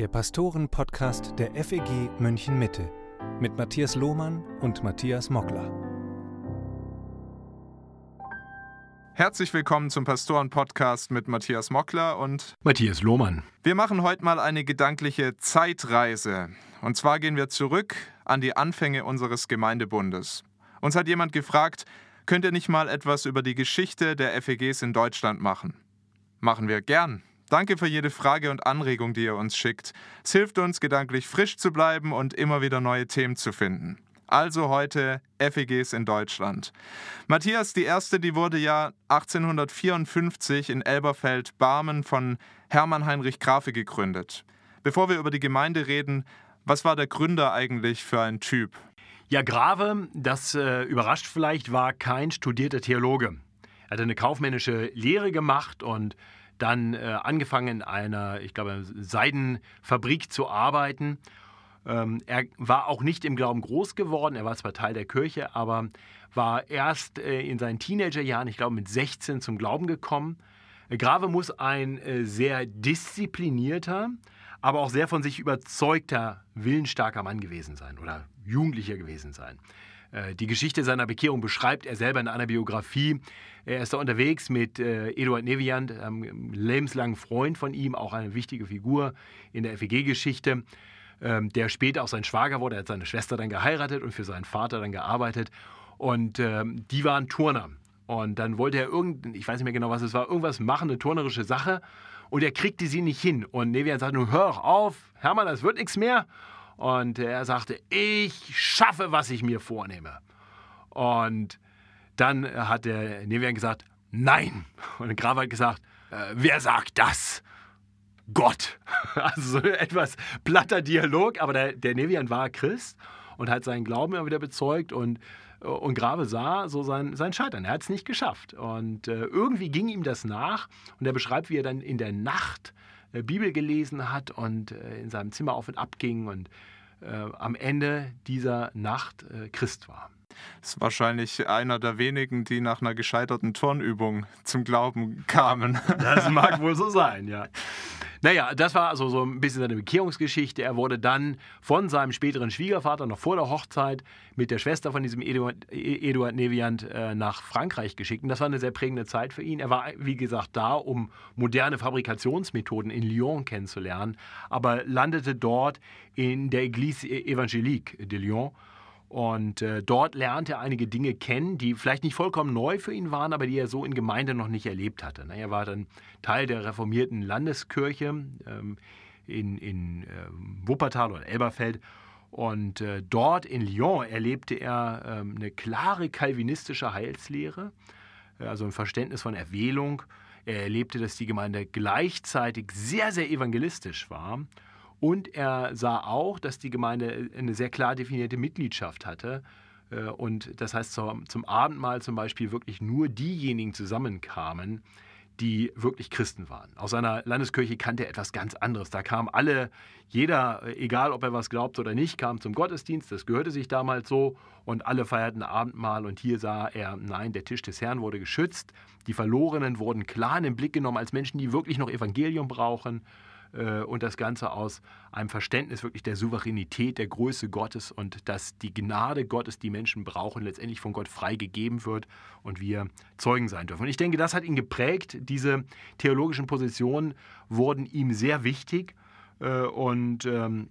der Pastoren-Podcast der FEG München Mitte mit Matthias Lohmann und Matthias Mockler. Herzlich willkommen zum Pastoren-Podcast mit Matthias Mockler und Matthias Lohmann. Wir machen heute mal eine gedankliche Zeitreise. Und zwar gehen wir zurück an die Anfänge unseres Gemeindebundes. Uns hat jemand gefragt, könnt ihr nicht mal etwas über die Geschichte der FEGs in Deutschland machen? Machen wir gern. Danke für jede Frage und Anregung, die ihr uns schickt. Es hilft uns, gedanklich frisch zu bleiben und immer wieder neue Themen zu finden. Also heute FEGs in Deutschland. Matthias, die erste, die wurde ja 1854 in Elberfeld-Barmen von Hermann Heinrich Grafe gegründet. Bevor wir über die Gemeinde reden, was war der Gründer eigentlich für ein Typ? Ja, Grave, das äh, überrascht vielleicht, war kein studierter Theologe. Er hatte eine kaufmännische Lehre gemacht und dann äh, angefangen in einer, ich glaube, Seidenfabrik zu arbeiten. Ähm, er war auch nicht im Glauben groß geworden, er war zwar Teil der Kirche, aber war erst äh, in seinen Teenagerjahren, ich glaube mit 16, zum Glauben gekommen. Grave muss ein äh, sehr disziplinierter, aber auch sehr von sich überzeugter, willensstarker Mann gewesen sein oder Jugendlicher gewesen sein. Äh, die Geschichte seiner Bekehrung beschreibt er selber in einer Biografie. Er ist da unterwegs mit äh, Eduard Neviant, einem lebenslangen Freund von ihm, auch eine wichtige Figur in der FEG-Geschichte, ähm, der später auch sein Schwager wurde. Er hat seine Schwester dann geheiratet und für seinen Vater dann gearbeitet. Und ähm, die waren Turner. Und dann wollte er irgend, ich weiß nicht mehr genau, was es war, irgendwas machen, eine turnerische Sache. Und er kriegte sie nicht hin. Und Nevian sagte nur, hör auf, Hermann, das wird nichts mehr. Und er sagte, ich schaffe, was ich mir vornehme. Und dann hat der Nevian gesagt, nein. Und Graf hat gesagt, äh, wer sagt das? Gott. Also so etwas platter Dialog, aber der, der Nevian war Christ und hat seinen Glauben immer wieder bezeugt und, und Grave sah so sein, sein Scheitern. Er hat es nicht geschafft. Und äh, irgendwie ging ihm das nach und er beschreibt, wie er dann in der Nacht äh, Bibel gelesen hat und äh, in seinem Zimmer auf und ab ging und äh, am Ende dieser Nacht äh, Christ war. Das ist wahrscheinlich einer der wenigen, die nach einer gescheiterten Turnübung zum Glauben kamen. Das mag wohl so sein, ja. Naja, das war also so ein bisschen seine Bekehrungsgeschichte. Er wurde dann von seinem späteren Schwiegervater noch vor der Hochzeit mit der Schwester von diesem Eduard, Eduard Neviant äh, nach Frankreich geschickt. Und das war eine sehr prägende Zeit für ihn. Er war, wie gesagt, da, um moderne Fabrikationsmethoden in Lyon kennenzulernen, aber landete dort in der Église Évangélique de Lyon und äh, dort lernte er einige Dinge kennen, die vielleicht nicht vollkommen neu für ihn waren, aber die er so in Gemeinde noch nicht erlebt hatte. Na, er war dann Teil der reformierten Landeskirche ähm, in, in äh, Wuppertal oder Elberfeld. Und äh, dort in Lyon erlebte er ähm, eine klare kalvinistische Heilslehre, also ein Verständnis von Erwählung. Er erlebte, dass die Gemeinde gleichzeitig sehr, sehr evangelistisch war und er sah auch, dass die Gemeinde eine sehr klar definierte Mitgliedschaft hatte. Äh, und das heißt, zum Abendmahl zum Beispiel wirklich nur diejenigen zusammenkamen, die wirklich Christen waren. Aus seiner Landeskirche kannte er etwas ganz anderes. Da kamen alle, jeder, egal ob er was glaubt oder nicht, kam zum Gottesdienst. Das gehörte sich damals so. Und alle feierten Abendmahl. Und hier sah er, nein, der Tisch des Herrn wurde geschützt. Die Verlorenen wurden klar in den Blick genommen als Menschen, die wirklich noch Evangelium brauchen. Äh, und das Ganze aus einem Verständnis wirklich der Souveränität, der Größe Gottes und dass die Gnade Gottes, die Menschen brauchen, letztendlich von Gott freigegeben wird und wir Zeugen sein dürfen. Und ich denke, das hat ihn geprägt. Diese theologischen Positionen wurden ihm sehr wichtig äh, und ähm,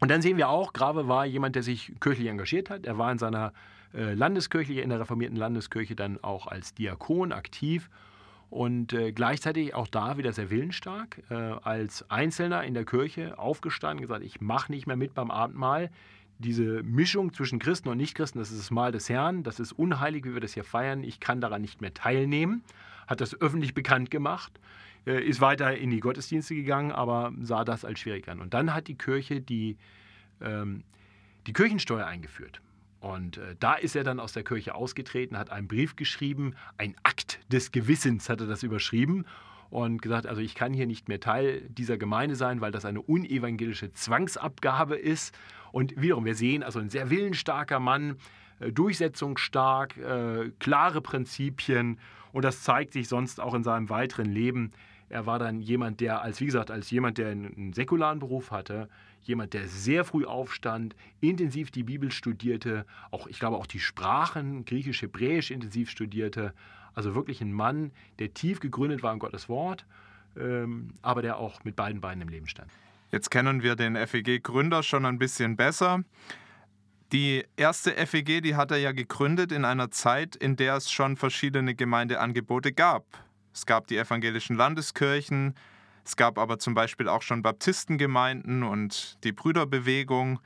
und dann sehen wir auch, Grave war jemand, der sich kirchlich engagiert hat. Er war in seiner äh, Landeskirche, in der reformierten Landeskirche dann auch als Diakon aktiv und äh, gleichzeitig auch da wieder sehr willensstark, äh, als Einzelner in der Kirche aufgestanden, gesagt, ich mache nicht mehr mit beim Abendmahl. Diese Mischung zwischen Christen und Nichtchristen, das ist das Mahl des Herrn, das ist unheilig, wie wir das hier feiern, ich kann daran nicht mehr teilnehmen, hat das öffentlich bekannt gemacht, äh, ist weiter in die Gottesdienste gegangen, aber sah das als schwierig an. Und dann hat die Kirche die, ähm, die Kirchensteuer eingeführt. Und äh, da ist er dann aus der Kirche ausgetreten, hat einen Brief geschrieben, ein Akt des Gewissens hat er das überschrieben und gesagt, also ich kann hier nicht mehr Teil dieser Gemeinde sein, weil das eine unevangelische Zwangsabgabe ist. Und wiederum, wir sehen also ein sehr willensstarker Mann, äh, durchsetzungsstark, äh, klare Prinzipien und das zeigt sich sonst auch in seinem weiteren Leben. Er war dann jemand, der als, wie gesagt, als jemand, der einen säkularen Beruf hatte, jemand, der sehr früh aufstand, intensiv die Bibel studierte, auch, ich glaube, auch die Sprachen, Griechisch, Hebräisch intensiv studierte. Also wirklich ein Mann, der tief gegründet war in Gottes Wort, ähm, aber der auch mit beiden Beinen im Leben stand. Jetzt kennen wir den FEG-Gründer schon ein bisschen besser. Die erste FEG, die hat er ja gegründet in einer Zeit, in der es schon verschiedene Gemeindeangebote gab. Es gab die evangelischen Landeskirchen, es gab aber zum Beispiel auch schon Baptistengemeinden und die Brüderbewegung.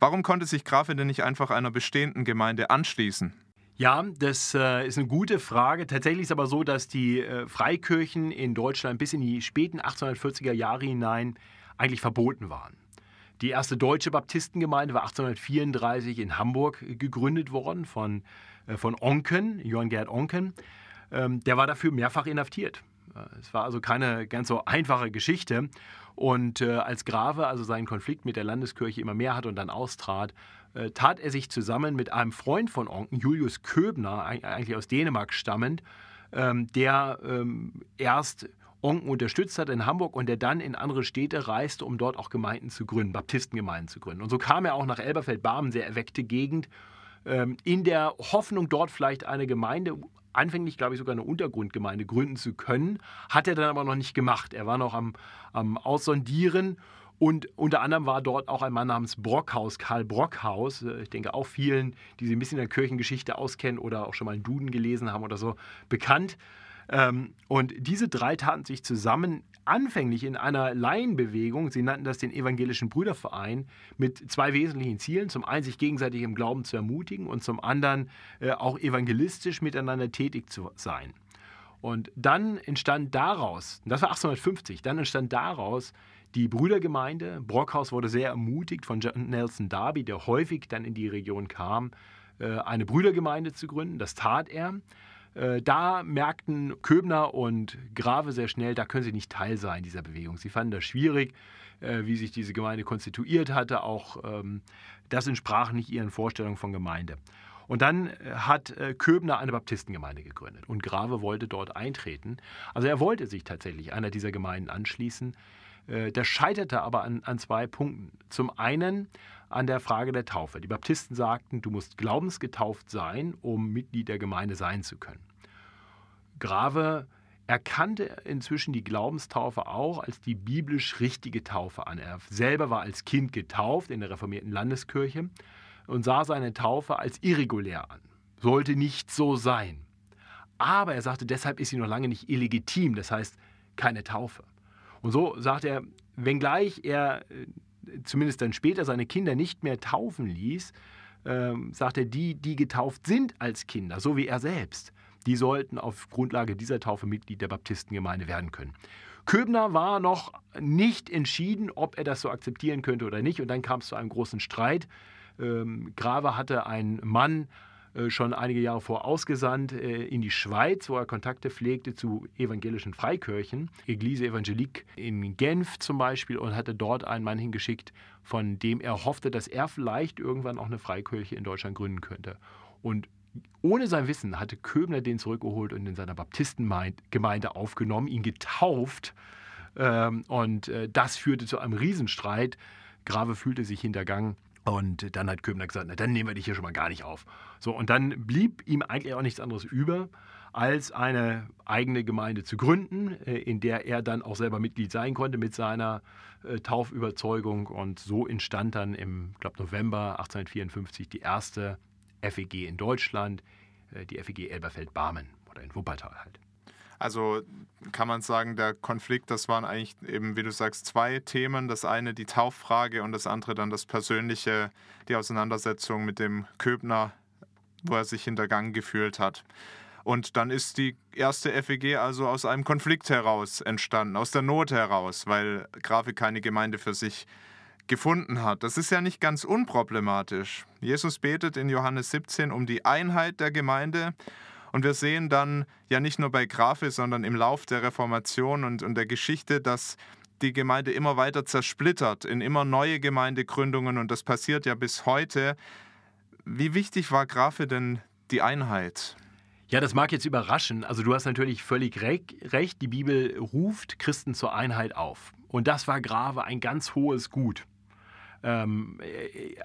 Warum konnte sich Grafe denn nicht einfach einer bestehenden Gemeinde anschließen? Ja, das äh, ist eine gute Frage. Tatsächlich ist aber so, dass die äh, Freikirchen in Deutschland bis in die späten 1840er Jahre hinein eigentlich verboten waren. Die erste deutsche Baptistengemeinde war 1834 in Hamburg gegründet worden von, äh, von Onken, Johann Gerd Onken. Ähm, der war dafür mehrfach inhaftiert. Äh, es war also keine ganz so einfache Geschichte. Und äh, als Grave also seinen Konflikt mit der Landeskirche immer mehr hat und dann austrat, äh, tat er sich zusammen mit einem Freund von Onken, Julius Köbner, eigentlich aus Dänemark stammend, ähm, der ähm, erst Onken unterstützt hat in Hamburg und der dann in andere Städte reiste, um dort auch Gemeinden zu gründen, Baptistengemeinden zu gründen. Und so kam er auch nach Elberfeld-Barmen, sehr erweckte Gegend, in der Hoffnung, dort vielleicht eine Gemeinde, anfänglich glaube ich sogar eine Untergrundgemeinde gründen zu können, hat er dann aber noch nicht gemacht. Er war noch am, am Aussondieren und unter anderem war dort auch ein Mann namens Brockhaus, Karl Brockhaus. Äh, ich denke auch vielen, die sich ein bisschen in der Kirchengeschichte auskennen oder auch schon mal einen Duden gelesen haben oder so, bekannt. Ähm, und diese drei taten sich zusammen anfänglich in einer Laienbewegung, sie nannten das den Evangelischen Brüderverein, mit zwei wesentlichen Zielen. Zum einen sich gegenseitig im Glauben zu ermutigen und zum anderen äh, auch evangelistisch miteinander tätig zu sein. Und dann entstand daraus, das war 1850, dann entstand daraus die Brüdergemeinde. Brockhaus wurde sehr ermutigt von Nelson Darby, der häufig dann in die Region kam, äh, eine Brüdergemeinde zu gründen. Das tat er. Äh, da merkten Köbner und Grave sehr schnell, da können sie nicht Teil sein dieser Bewegung. Sie fanden das schwierig, äh, wie sich diese Gemeinde konstituiert hatte. Auch ähm, das entsprach nicht ihren Vorstellungen von Gemeinde. Und dann äh, hat Köbner eine Baptistengemeinde gegründet und Grave wollte dort eintreten. Also er wollte sich tatsächlich einer dieser Gemeinden anschließen. Das scheiterte aber an, an zwei Punkten. Zum einen an der Frage der Taufe. Die Baptisten sagten, du musst glaubensgetauft sein, um Mitglied der Gemeinde sein zu können. Grave erkannte inzwischen die Glaubenstaufe auch als die biblisch richtige Taufe an. Er selber war als Kind getauft in der reformierten Landeskirche und sah seine Taufe als irregulär an. Sollte nicht so sein. Aber er sagte, deshalb ist sie noch lange nicht illegitim, das heißt keine Taufe. Und so sagt er, wenngleich er äh, zumindest dann später seine Kinder nicht mehr taufen ließ, ähm, sagt er, die, die getauft sind als Kinder, so wie er selbst, die sollten auf Grundlage dieser Taufe Mitglied der Baptistengemeinde werden können. Köbner war noch nicht entschieden, ob er das so akzeptieren könnte oder nicht. Und dann kam es zu einem großen Streit. Ähm, Grave hatte einen Mann schon einige Jahre vor ausgesandt äh, in die Schweiz, wo er Kontakte pflegte zu evangelischen Freikirchen, Eglise Evangelique in Genf zum Beispiel, und hatte dort einen Mann hingeschickt, von dem er hoffte, dass er vielleicht irgendwann auch eine Freikirche in Deutschland gründen könnte. Und ohne sein Wissen hatte Köbner den zurückgeholt und in seiner Baptistengemeinde aufgenommen, ihn getauft. Ähm, und äh, das führte zu einem Riesenstreit. Grave fühlte sich hintergangen und dann hat Köbner gesagt, na dann nehmen wir dich hier schon mal gar nicht auf. So, und dann blieb ihm eigentlich auch nichts anderes über, als eine eigene Gemeinde zu gründen, äh, in der er dann auch selber Mitglied sein konnte mit seiner äh, Taufüberzeugung. Und so entstand dann im, glaube November 1854 die erste FEG in Deutschland, äh, die FEG Elberfeld-Barmen oder in Wuppertal halt. Also kann man sagen, der Konflikt, das waren eigentlich eben, wie du sagst, zwei Themen. Das eine die Tauffrage und das andere dann das Persönliche, die Auseinandersetzung mit dem Köbner, wo er sich hintergangen gefühlt hat. Und dann ist die erste FEG also aus einem Konflikt heraus entstanden, aus der Not heraus, weil Grafe keine Gemeinde für sich gefunden hat. Das ist ja nicht ganz unproblematisch. Jesus betet in Johannes 17 um die Einheit der Gemeinde und wir sehen dann ja nicht nur bei Grafe, sondern im Lauf der Reformation und, und der Geschichte, dass die Gemeinde immer weiter zersplittert in immer neue Gemeindegründungen und das passiert ja bis heute. Wie wichtig war Grafe denn die Einheit? Ja, das mag jetzt überraschen. Also du hast natürlich völlig recht. Die Bibel ruft Christen zur Einheit auf. Und das war Grave ein ganz hohes Gut. Ähm,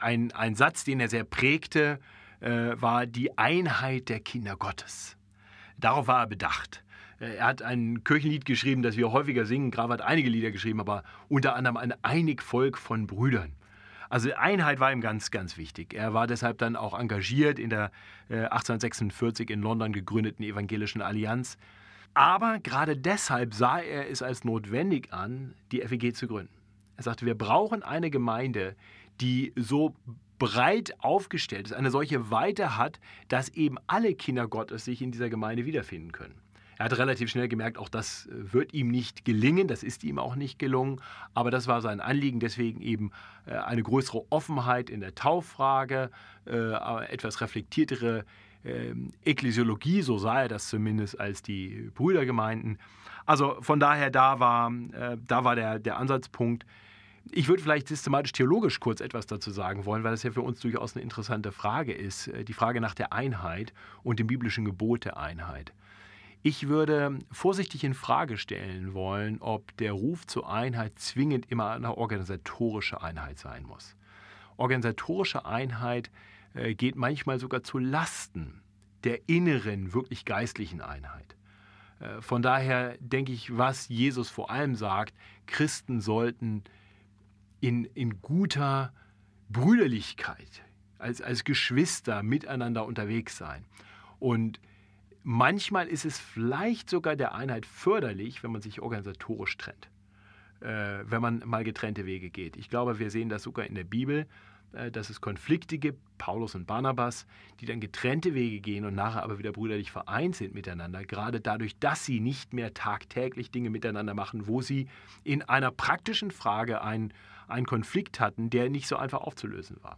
ein, ein Satz, den er sehr prägte, äh, war die Einheit der Kinder Gottes. Darauf war er bedacht. Äh, er hat ein Kirchenlied geschrieben, das wir häufiger singen. Grave hat einige Lieder geschrieben, aber unter anderem ein einig Volk von Brüdern. Also Einheit war ihm ganz, ganz wichtig. Er war deshalb dann auch engagiert in der äh, 1846 in London gegründeten Evangelischen Allianz. Aber gerade deshalb sah er es als notwendig an, die FEG zu gründen. Er sagte, wir brauchen eine Gemeinde, die so breit aufgestellt ist, eine solche Weite hat, dass eben alle Kinder Gottes sich in dieser Gemeinde wiederfinden können. Er hat relativ schnell gemerkt, auch das äh, wird ihm nicht gelingen, das ist ihm auch nicht gelungen, aber das war sein Anliegen, deswegen eben äh, eine größere Offenheit in der Tauffrage, äh, etwas reflektiertere ähm, Ekklesiologie, so sah er das zumindest als die Brüdergemeinden. Also von daher, da war, da war der, der Ansatzpunkt. Ich würde vielleicht systematisch-theologisch kurz etwas dazu sagen wollen, weil das ja für uns durchaus eine interessante Frage ist, die Frage nach der Einheit und dem biblischen Gebot der Einheit. Ich würde vorsichtig in Frage stellen wollen, ob der Ruf zur Einheit zwingend immer eine organisatorische Einheit sein muss. Organisatorische Einheit äh, geht manchmal sogar zu Lasten der inneren, wirklich geistlichen Einheit. Äh, von daher denke ich, was Jesus vor allem sagt, Christen sollten in, in guter Brüderlichkeit, als, als Geschwister miteinander unterwegs sein. Und Manchmal ist es vielleicht sogar der Einheit förderlich, wenn man sich organisatorisch trennt, äh, wenn man mal getrennte Wege geht. Ich glaube, wir sehen das sogar in der Bibel, äh, dass es Konflikte gibt, Paulus und Barnabas, die dann getrennte Wege gehen und nachher aber wieder brüderlich vereint sind miteinander, gerade dadurch, dass sie nicht mehr tagtäglich Dinge miteinander machen, wo sie in einer praktischen Frage einen, einen Konflikt hatten, der nicht so einfach aufzulösen war.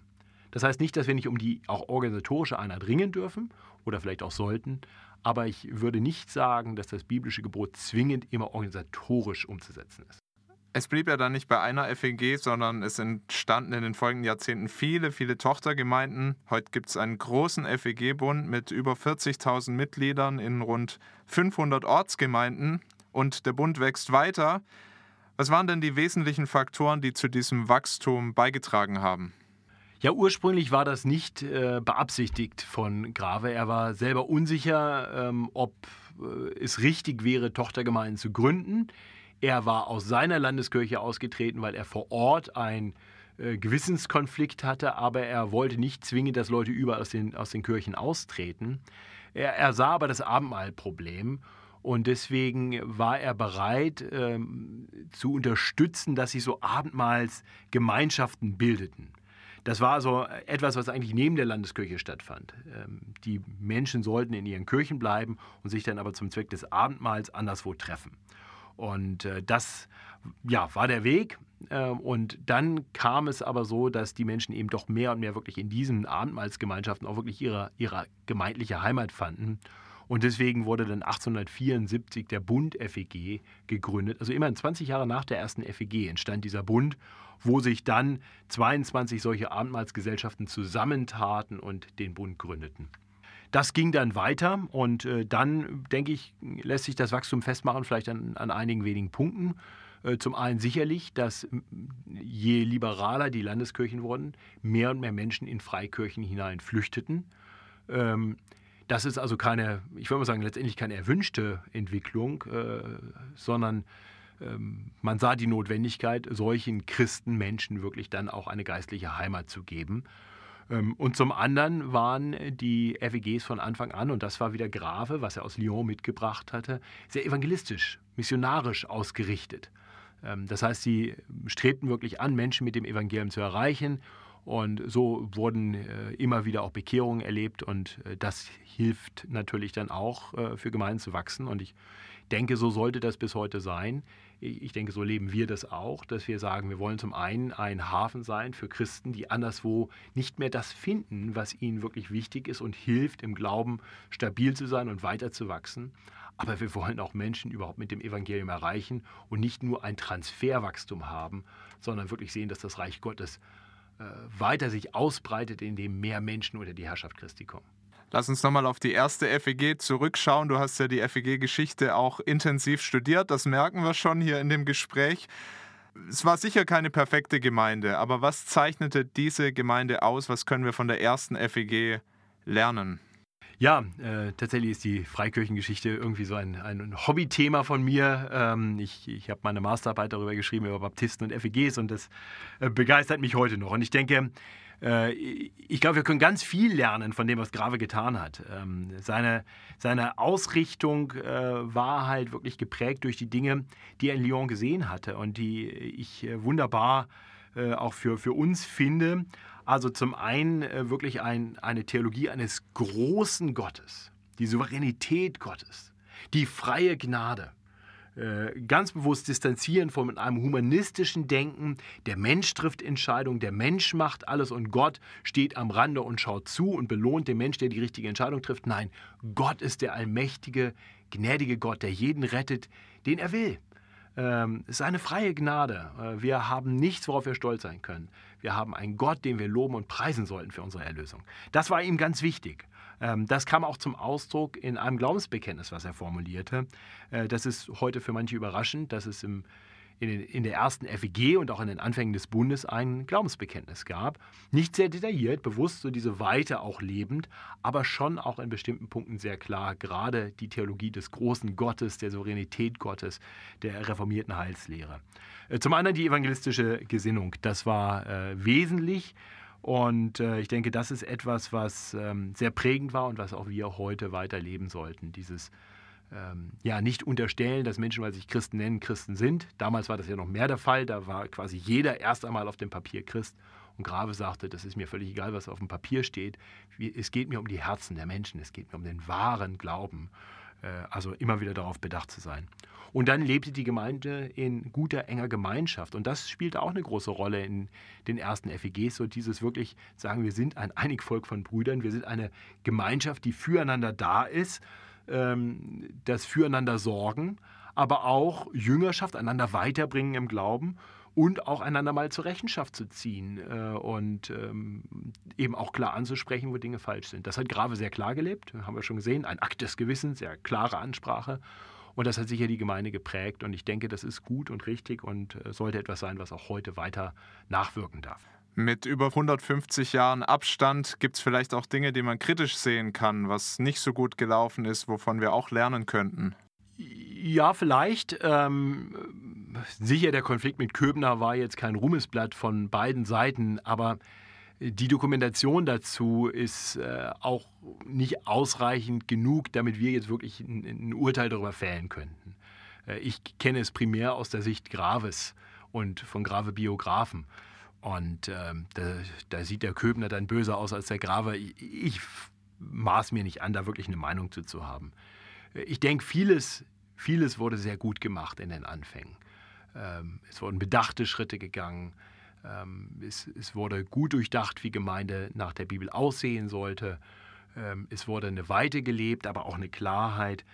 Das heißt nicht, dass wir nicht um die auch organisatorische Einheit ringen dürfen oder vielleicht auch sollten, aber ich würde nicht sagen, dass das biblische Gebot zwingend immer organisatorisch umzusetzen ist. Es blieb ja dann nicht bei einer FEG, sondern es entstanden in den folgenden Jahrzehnten viele, viele Tochtergemeinden. Heute gibt es einen großen FEG-Bund mit über 40.000 Mitgliedern in rund 500 Ortsgemeinden und der Bund wächst weiter. Was waren denn die wesentlichen Faktoren, die zu diesem Wachstum beigetragen haben? Ja, ursprünglich war das nicht äh, beabsichtigt von Grave. Er war selber unsicher, ähm, ob äh, es richtig wäre, Tochtergemeinden zu gründen. Er war aus seiner Landeskirche ausgetreten, weil er vor Ort ein äh, Gewissenskonflikt hatte, aber er wollte nicht zwingend, dass Leute überall aus den, aus den Kirchen austreten. Er, er sah aber das Abendmahlproblem und deswegen war er bereit ähm, zu unterstützen, dass sich so Abendmahlsgemeinschaften bildeten. Das war also etwas, was eigentlich neben der Landeskirche stattfand. Ähm, die Menschen sollten in ihren Kirchen bleiben und sich dann aber zum Zweck des Abendmahls anderswo treffen. Und äh, das ja, war der Weg. Ähm, und dann kam es aber so, dass die Menschen eben doch mehr und mehr wirklich in diesen Abendmahlsgemeinschaften auch wirklich ihre, ihre gemeindliche Heimat fanden. Und deswegen wurde dann 1874 der Bund FEG gegründet. Also immerhin 20 Jahre nach der ersten FEG entstand dieser Bund wo sich dann 22 solche Abendmahlsgesellschaften zusammentaten und den Bund gründeten. Das ging dann weiter und äh, dann, denke ich, lässt sich das Wachstum festmachen, vielleicht an, an einigen wenigen Punkten. Äh, zum einen sicherlich, dass je liberaler die Landeskirchen wurden, mehr und mehr Menschen in Freikirchen hinein flüchteten. Das ist also keine, ich würde mal sagen, letztendlich keine erwünschte Entwicklung, äh, sondern ähm, man sah die Notwendigkeit, solchen Christenmenschen wirklich dann auch eine geistliche Heimat zu geben. Ähm, und zum anderen waren die FEGs von Anfang an, und das war wieder Grave, was er aus Lyon mitgebracht hatte, sehr evangelistisch, missionarisch ausgerichtet. Ähm, das heißt, sie strebten wirklich an, Menschen mit dem Evangelium zu erreichen. Und so wurden äh, immer wieder auch Bekehrungen erlebt und äh, das hilft natürlich dann auch äh, für Gemeinden zu wachsen. Und ich denke, so sollte das bis heute sein ich denke, so leben wir das auch, dass wir sagen, wir wollen zum einen ein Hafen sein für Christen, die anderswo nicht mehr das finden, was ihnen wirklich wichtig ist und hilft, im Glauben stabil zu sein und weiter zu wachsen. Aber wir wollen auch Menschen überhaupt mit dem Evangelium erreichen und nicht nur ein Transferwachstum haben, sondern wirklich sehen, dass das Reich Gottes weiter sich ausbreitet, indem mehr Menschen unter die Herrschaft Christi kommen. Lass uns nochmal auf die erste FEG zurückschauen. Du hast ja die FEG-Geschichte auch intensiv studiert, das merken wir schon hier in dem Gespräch. Es war sicher keine perfekte Gemeinde, aber was zeichnete diese Gemeinde aus? Was können wir von der ersten FEG lernen? Ja, äh, tatsächlich ist die Freikirchengeschichte irgendwie so ein, ein Hobbythema von mir. Ähm, ich ich habe meine Masterarbeit darüber geschrieben, über Baptisten und FEGs und das äh, begeistert mich heute noch. Und ich denke, äh, ich glaube, wir können ganz viel lernen von dem, was Grave getan hat. Ähm, seine, seine Ausrichtung äh, war halt wirklich geprägt durch die Dinge, die er in Lyon gesehen hatte und die ich äh, wunderbar auch für, für uns finde. Also zum einen wirklich ein, eine Theologie eines großen Gottes, die Souveränität Gottes, die freie Gnade äh, ganz bewusst distanzieren von einem humanistischen Denken. Der Mensch trifft Entscheidungen, der Mensch macht alles und Gott steht am Rande und schaut zu und belohnt den Mensch, der die richtige Entscheidung trifft. Nein, Gott ist der allmächtige, gnädige Gott, der jeden rettet, den er will. Ähm, es ist eine freie Gnade. Äh, wir haben nichts, worauf wir stolz sein können. Wir haben einen Gott, den wir loben und preisen sollten für unsere Erlösung. Das war ihm ganz wichtig. Ähm, das kam auch zum Ausdruck in einem Glaubensbekenntnis, was er formulierte. Äh, das ist heute für manche überraschend, dass es im, in, den, in, der ersten FEG und auch in den Anfängen des Bundes ein Glaubensbekenntnis gab. Nicht sehr detailliert, bewusst so diese Weite auch lebend, aber schon auch in bestimmten Punkten sehr klar, gerade die Theologie des großen Gottes, der Souveränität Gottes, der reformierten Heilslehre. Äh, zum anderen die evangelistische Gesinnung. Das war äh, wesentlich und äh, ich denke, das ist etwas, was ähm, sehr prägend war und was auch wir heute weiterleben sollten. Dieses ähm, ja, nicht unterstellen, dass Menschen, weil sie sich Christen nennen, Christen sind. Damals war das ja noch mehr der Fall. Da war quasi jeder erst einmal auf dem Papier Christ. Und Grave sagte, das ist mir völlig egal, was auf dem Papier steht. Es geht mir um die Herzen der Menschen. Es geht mir um den wahren Glauben. Äh, also immer wieder darauf bedacht zu sein. Und dann lebte die Gemeinde in guter, enger Gemeinschaft. Und das spielte auch eine große Rolle in den ersten FEGs. So dieses wirklich sagen, wir sind ein Einigvolk von Brüdern, wir sind eine Gemeinschaft, die füreinander da ist, ähm, das füreinander sorgen, aber auch Jüngerschaft, einander weiterbringen im Glauben und auch einander mal zur Rechenschaft zu ziehen äh, und ähm, eben auch klar anzusprechen, wo Dinge falsch sind. Das hat Grave sehr klar gelebt, haben wir schon gesehen, ein Akt des Gewissens, sehr klare Ansprache. Und das hat sicher die Gemeinde geprägt. Und ich denke, das ist gut und richtig und äh, sollte etwas sein, was auch heute weiter nachwirken darf. Mit über 150 Jahren Abstand gibt es vielleicht auch Dinge, die man kritisch sehen kann, was nicht so gut gelaufen ist, wovon wir auch lernen könnten. Ja, vielleicht. Ähm, sicher, der Konflikt mit Köbner war jetzt kein Ruhmesblatt von beiden Seiten, aber die Dokumentation dazu ist äh, auch nicht ausreichend genug, damit wir jetzt wirklich ein, ein Urteil darüber fällen könnten. Äh, ich kenne es primär aus der Sicht Graves und von Grave Biografen. Und äh, da, da, sieht der Köbner dann böser aus als der Grave. Ich, ich maß mir nicht an, da wirklich eine Meinung zu, zu haben. Ich denke, vieles, vieles wurde sehr gut gemacht in den Anfängen. Ähm, es wurden bedachte Schritte gegangen. Ähm, es, es, wurde gut durchdacht, wie Gemeinde nach der Bibel aussehen sollte. Ähm, es wurde eine Weite gelebt, aber auch eine Klarheit.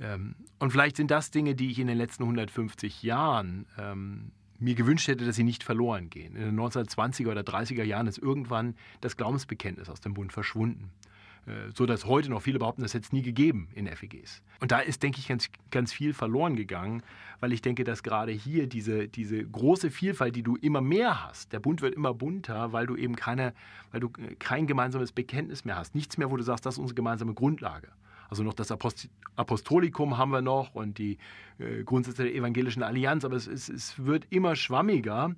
Ähm, und vielleicht sind das Dinge, die ich in den letzten 150 Jahren ähm, mir gewünscht hätte, dass sie nicht verloren gehen. In den 1920er oder 30er Jahren ist irgendwann das Glaubensbekenntnis aus dem Bund verschwunden. Äh, so dass heute noch viele behaupten, das hätte es nie gegeben in FEGs. Und da ist, denke ich, ganz, ganz viel verloren gegangen, weil ich denke, dass gerade hier diese, diese große Vielfalt, die du immer mehr hast, der Bund wird immer bunter, weil du eben keine, weil du äh, kein gemeinsames Bekenntnis mehr hast. Nichts mehr, wo du sagst, das ist unsere gemeinsame Grundlage. Also noch das Apostolikum haben wir noch und die äh, Grundsätze der evangelischen Allianz, aber es, es, es wird immer schwammiger.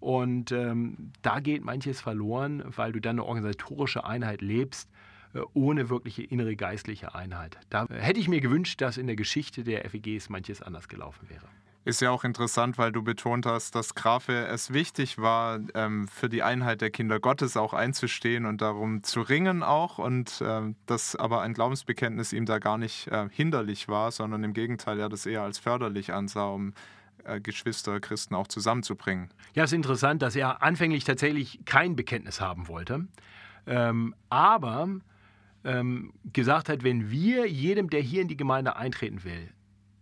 Und ähm, da geht manches verloren, weil du dann eine organisatorische Einheit lebst, äh, ohne wirkliche innere geistliche Einheit. Da hätte ich mir gewünscht, dass in der Geschichte der FEGs manches anders gelaufen wäre. Ist ja auch interessant, weil du betont hast, dass Grafe es wichtig war, ähm, für die Einheit der Kinder Gottes auch einzustehen und darum zu ringen auch und äh, dass aber ein Glaubensbekenntnis ihm da gar nicht äh, hinderlich war, sondern im Gegenteil er das eher als förderlich ansah, um äh, Geschwister, Christen auch zusammenzubringen. Ja, es ist interessant, dass er anfänglich tatsächlich kein Bekenntnis haben wollte, ähm, aber ähm, gesagt hat, wenn wir jedem, der hier in die Gemeinde eintreten will,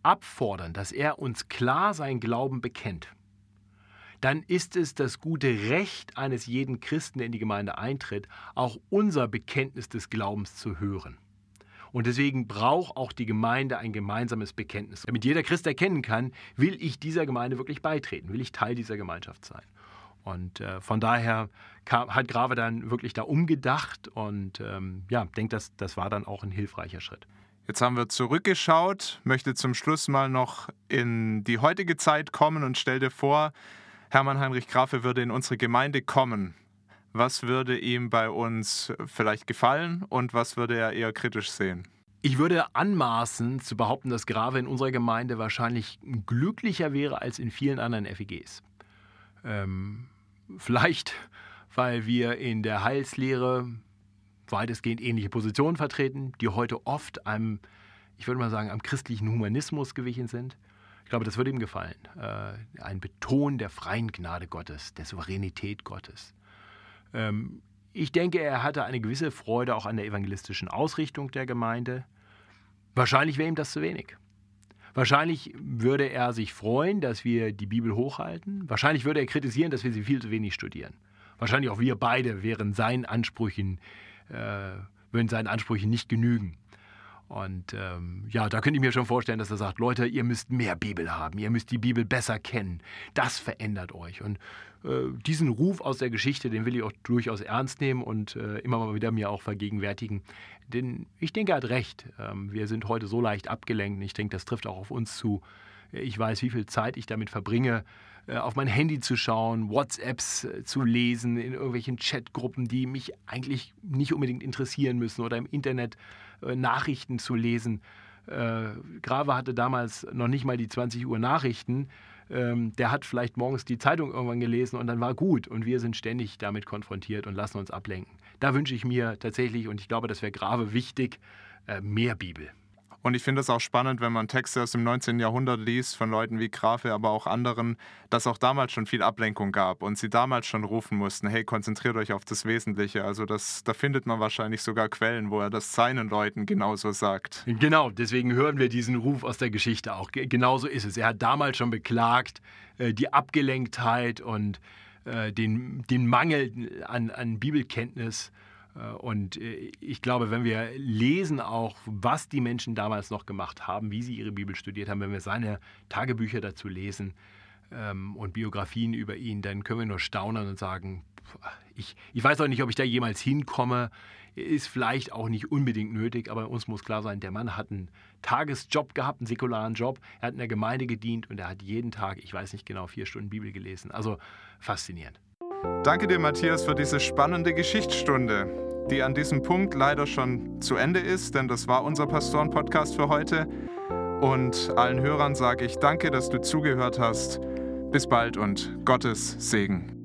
abfordern, dass er uns klar seinen Glauben bekennt, dann ist es das gute Recht eines jeden Christen, der in die Gemeinde eintritt, auch unser Bekenntnis des Glaubens zu hören. Und deswegen braucht auch die Gemeinde ein gemeinsames Bekenntnis. Damit jeder Christ erkennen kann, will ich dieser Gemeinde wirklich beitreten, will ich Teil dieser Gemeinschaft sein. Und äh, von daher kam, hat Grave dann wirklich da umgedacht und ähm, ja, denke, das, das war dann auch ein hilfreicher Schritt. Jetzt haben wir zurückgeschaut, möchte zum Schluss mal noch in die heutige Zeit kommen und stell dir vor, Hermann Heinrich Grafe würde in unsere Gemeinde kommen. Was würde ihm bei uns vielleicht gefallen und was würde er eher kritisch sehen? Ich würde anmaßen zu behaupten, dass Grave in unserer Gemeinde wahrscheinlich glücklicher wäre als in vielen anderen FEGs. Ähm, vielleicht, weil wir in der Heilslehre weitestgehend ähnliche Positionen vertreten, die heute oft einem, ich würde mal sagen, am christlichen Humanismus gewichen sind. Ich glaube, das würde ihm gefallen. Äh, ein Beton der freien Gnade Gottes, der Souveränität Gottes. Ähm, ich denke, er hatte eine gewisse Freude auch an der evangelistischen Ausrichtung der Gemeinde. Wahrscheinlich wäre ihm das zu wenig. Wahrscheinlich würde er sich freuen, dass wir die Bibel hochhalten. Wahrscheinlich würde er kritisieren, dass wir sie viel zu wenig studieren. Wahrscheinlich auch wir beide wären seinen Ansprüchen, würden seinen Ansprüchen nicht genügen. Und ähm, ja, da könnte ich mir schon vorstellen, dass er sagt, Leute, ihr müsst mehr Bibel haben, ihr müsst die Bibel besser kennen. Das verändert euch. Und äh, diesen Ruf aus der Geschichte, den will ich auch durchaus ernst nehmen und äh, immer mal wieder mir auch vergegenwärtigen. Denn ich denke, er hat recht. Ähm, wir sind heute so leicht abgelenkt. Ich denke, das trifft auch auf uns zu. Ich weiß, wie viel Zeit ich damit verbringe, äh, auf mein Handy zu schauen, WhatsApps äh, zu lesen, in irgendwelchen Chatgruppen, die mich eigentlich nicht unbedingt interessieren müssen oder im Internet äh, Nachrichten zu lesen. Grave hatte damals noch nicht mal die 20 Uhr Nachrichten. Ähm, der hat vielleicht morgens die Zeitung irgendwann gelesen und dann war gut. Und wir sind ständig damit konfrontiert und lassen uns ablenken. Da wünsche ich mir tatsächlich, und ich glaube, das wäre Grave wichtig, mehr Bibel. Und ich finde es auch spannend, wenn man Texte aus dem 19. Jahrhundert liest, von Leuten wie Grafe, aber auch anderen, dass auch damals schon viel Ablenkung gab und sie damals schon rufen mussten, hey, konzentriert euch auf das Wesentliche. Also das, da findet man wahrscheinlich sogar Quellen, wo er das seinen Leuten genauso sagt. Genau, deswegen hören wir diesen Ruf aus der Geschichte auch. Genauso ist es. Er hat damals schon beklagt, äh, die Abgelenktheit und äh, den, den Mangel an, an Bibelkenntnis und äh, ich glaube, wenn wir lesen auch, was die Menschen damals noch gemacht haben, wie sie ihre Bibel studiert haben, wenn wir seine Tagebücher dazu lesen ähm, und Biografien über ihn, dann können wir nur staunen und sagen, ich, ich weiß auch nicht, ob ich da jemals hinkomme. Ist vielleicht auch nicht unbedingt nötig, aber uns muss klar sein, der Mann hat einen Tagesjob gehabt, einen säkularen Job. Er hat in der Gemeinde gedient und er hat jeden Tag, ich weiß nicht genau, vier Stunden Bibel gelesen. Also faszinierend. Danke dir, Matthias, für diese spannende Geschichtsstunde, die an diesem Punkt leider schon zu Ende ist, denn das war unser Pastoren-Podcast für heute. Und allen Hörern sage ich danke, dass du zugehört hast. Bis bald und Gottes Segen.